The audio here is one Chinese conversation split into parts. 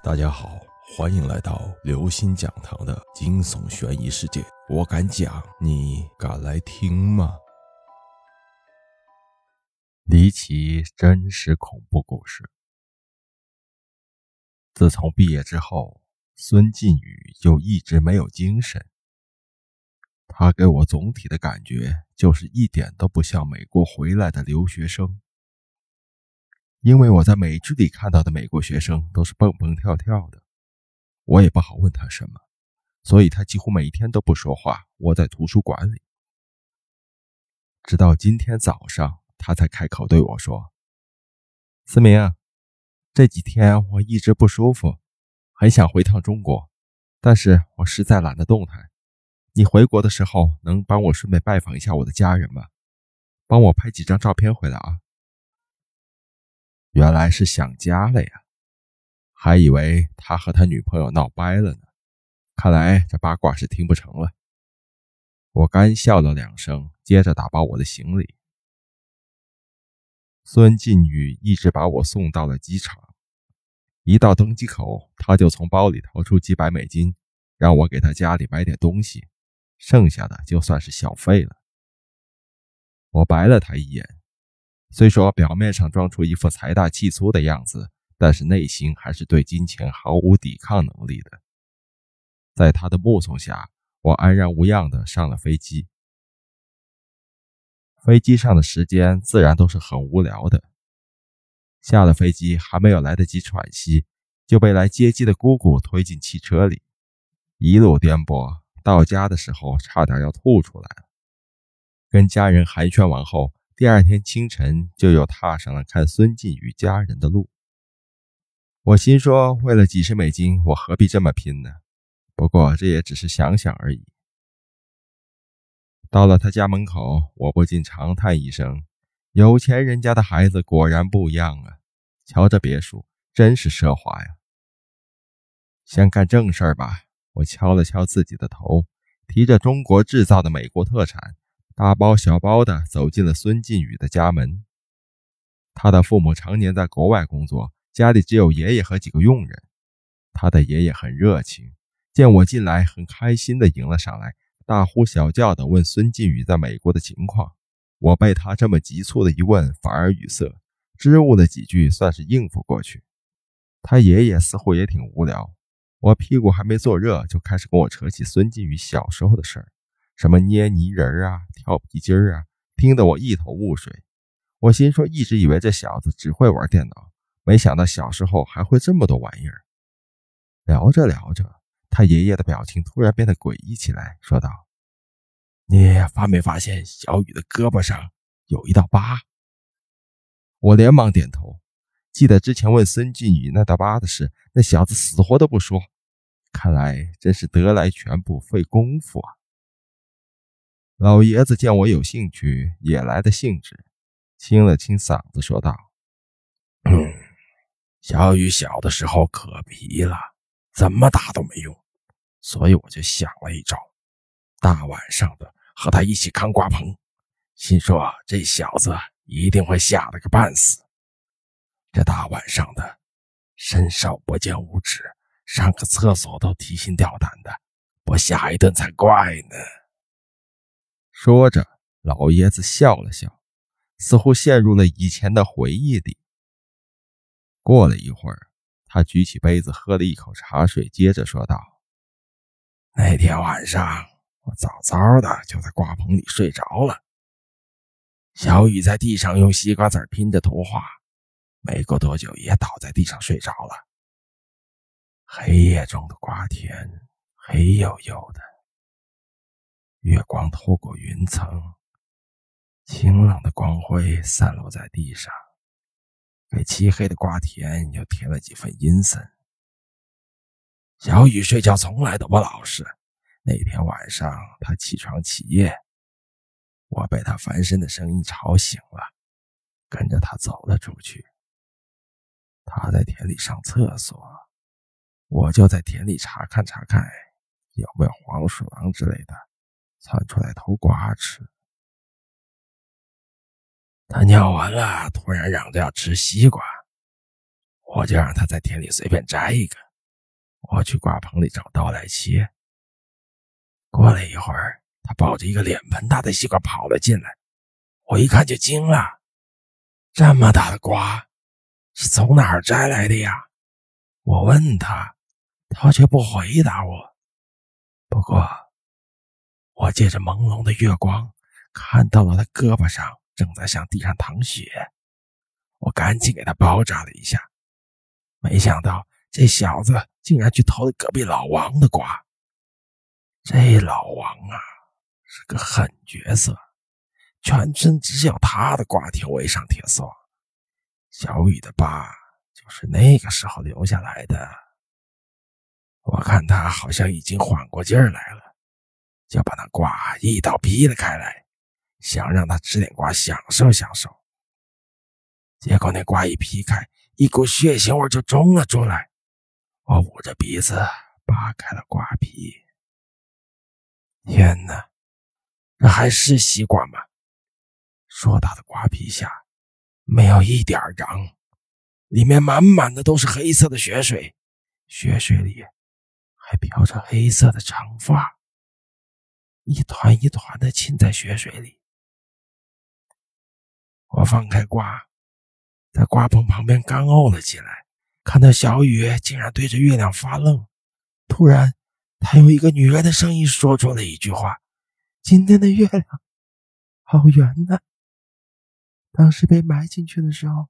大家好，欢迎来到刘星讲堂的惊悚悬疑世界。我敢讲，你敢来听吗？离奇真实恐怖故事。自从毕业之后，孙晋宇就一直没有精神。他给我总体的感觉就是一点都不像美国回来的留学生。因为我在美剧里看到的美国学生都是蹦蹦跳跳的，我也不好问他什么，所以他几乎每天都不说话，窝在图书馆里。直到今天早上，他才开口对我说：“思明，这几天我一直不舒服，很想回趟中国，但是我实在懒得动弹。你回国的时候能帮我顺便拜访一下我的家人吗？帮我拍几张照片回来啊。”原来是想家了呀，还以为他和他女朋友闹掰了呢。看来这八卦是听不成了。我干笑了两声，接着打包我的行李。孙晋宇一直把我送到了机场。一到登机口，他就从包里掏出几百美金，让我给他家里买点东西，剩下的就算是小费了。我白了他一眼。虽说表面上装出一副财大气粗的样子，但是内心还是对金钱毫无抵抗能力的。在他的目送下，我安然无恙地上了飞机。飞机上的时间自然都是很无聊的。下了飞机，还没有来得及喘息，就被来接机的姑姑推进汽车里，一路颠簸，到家的时候差点要吐出来。跟家人寒暄完后。第二天清晨，就又踏上了看孙静与家人的路。我心说，为了几十美金，我何必这么拼呢？不过这也只是想想而已。到了他家门口，我不禁长叹一声：“有钱人家的孩子果然不一样啊！瞧这别墅，真是奢华呀。”先干正事儿吧。我敲了敲自己的头，提着中国制造的美国特产。大包小包的走进了孙靖宇的家门。他的父母常年在国外工作，家里只有爷爷和几个佣人。他的爷爷很热情，见我进来，很开心的迎了上来，大呼小叫的问孙靖宇在美国的情况。我被他这么急促的一问，反而语塞，支吾了几句，算是应付过去。他爷爷似乎也挺无聊，我屁股还没坐热，就开始跟我扯起孙靖宇小时候的事儿。什么捏泥人啊，跳皮筋啊，听得我一头雾水。我心说，一直以为这小子只会玩电脑，没想到小时候还会这么多玩意儿。聊着聊着，他爷爷的表情突然变得诡异起来，说道：“你发没发现小雨的胳膊上有一道疤？”我连忙点头，记得之前问孙俊宇那道疤的事，那小子死活都不说。看来真是得来全不费功夫啊。老爷子见我有兴趣，也来的兴致，清了清嗓子，说道：“嗯小雨小的时候可皮了，怎么打都没用，所以我就想了一招，大晚上的和他一起看瓜棚，心说这小子一定会吓得个半死。这大晚上的，伸手不见五指，上个厕所都提心吊胆的，不吓一顿才怪呢。”说着，老爷子笑了笑，似乎陷入了以前的回忆里。过了一会儿，他举起杯子喝了一口茶水，接着说道：“那天晚上，我早早的就在瓜棚里睡着了。小雨在地上用西瓜籽拼着图画，没过多久也倒在地上睡着了。黑夜中的瓜田，黑黝黝的。”月光透过云层，清冷的光辉散落在地上，给漆黑的瓜田又添了几分阴森。小雨睡觉从来都不老实，那天晚上他起床起夜，我被他翻身的声音吵醒了，跟着他走了出去。他在田里上厕所，我就在田里查看查看有没有黄鼠狼之类的。窜出来偷瓜吃。他尿完了，突然嚷着要吃西瓜，我就让他在田里随便摘一个，我去瓜棚里找刀来切。过了一会儿，他抱着一个脸盆大的西瓜跑了进来，我一看就惊了，这么大的瓜是从哪儿摘来的呀？我问他，他却不回答我。不过，我借着朦胧的月光，看到了他胳膊上正在向地上淌血，我赶紧给他包扎了一下。没想到这小子竟然去偷了隔壁老王的瓜。这老王啊，是个狠角色，全村只有他的瓜田围上铁锁。小雨的疤就是那个时候留下来的。我看他好像已经缓过劲儿来了，就把那瓜一刀劈了开来，想让他吃点瓜享受享受。结果那瓜一劈开，一股血腥味就冲了出来。我捂着鼻子扒开了瓜皮。天哪，这还是西瓜吗？硕大的瓜皮下没有一点瓤，里面满满的都是黑色的血水，血水里还飘着黑色的长发，一团一团的浸在血水里。我放开瓜，在瓜棚旁边干呕了起来，看到小雨竟然对着月亮发愣，突然。他用一个女人的声音说出了一句话：“今天的月亮好圆呐。当时被埋进去的时候，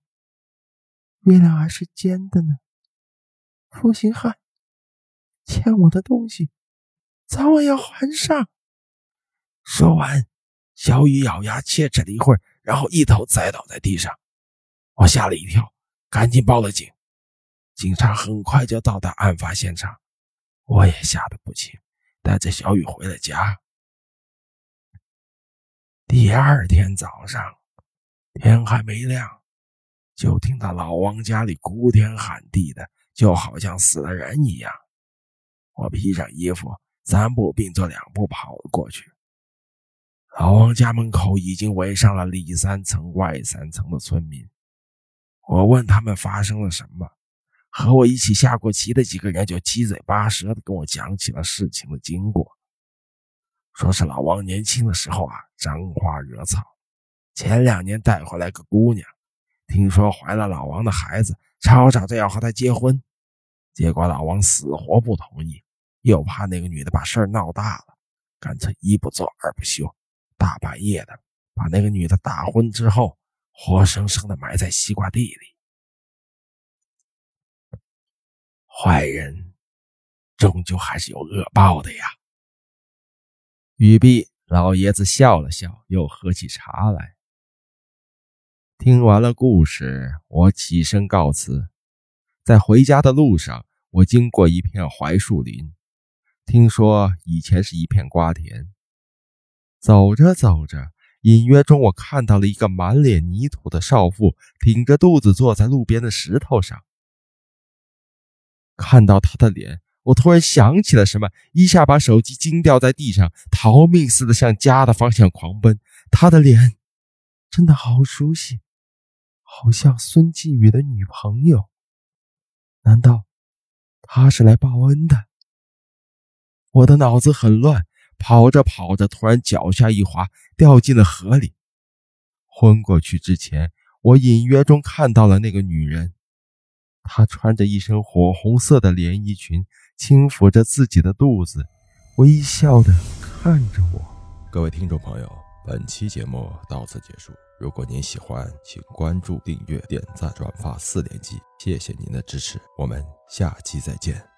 月亮还是尖的呢。负心汉，欠我的东西，早晚要还上。”说完，小雨咬牙切齿了一会儿，然后一头栽倒在地上。我吓了一跳，赶紧报了警。警察很快就到达案发现场。我也吓得不轻，带着小雨回了家。第二天早上，天还没亮，就听到老王家里哭天喊地的，就好像死了人一样。我披上衣服，三步并作两步跑了过去。老王家门口已经围上了里三层外三层的村民。我问他们发生了什么。和我一起下过棋的几个人就七嘴八舌的跟我讲起了事情的经过，说是老王年轻的时候啊，沾花惹草，前两年带回来个姑娘，听说怀了老王的孩子，吵吵着要和他结婚，结果老王死活不同意，又怕那个女的把事儿闹大了，干脆一不做二不休，大半夜的把那个女的打昏之后，活生生的埋在西瓜地里。坏人终究还是有恶报的呀。雨毕老爷子笑了笑，又喝起茶来。听完了故事，我起身告辞。在回家的路上，我经过一片槐树林，听说以前是一片瓜田。走着走着，隐约中我看到了一个满脸泥土的少妇，挺着肚子坐在路边的石头上。看到他的脸，我突然想起了什么，一下把手机惊掉在地上，逃命似的向家的方向狂奔。他的脸真的好熟悉，好像孙靖宇的女朋友。难道他是来报恩的？我的脑子很乱，跑着跑着，突然脚下一滑，掉进了河里。昏过去之前，我隐约中看到了那个女人。她穿着一身火红色的连衣裙，轻抚着自己的肚子，微笑的看着我。各位听众朋友，本期节目到此结束。如果您喜欢，请关注、订阅、点赞、转发四连击，谢谢您的支持。我们下期再见。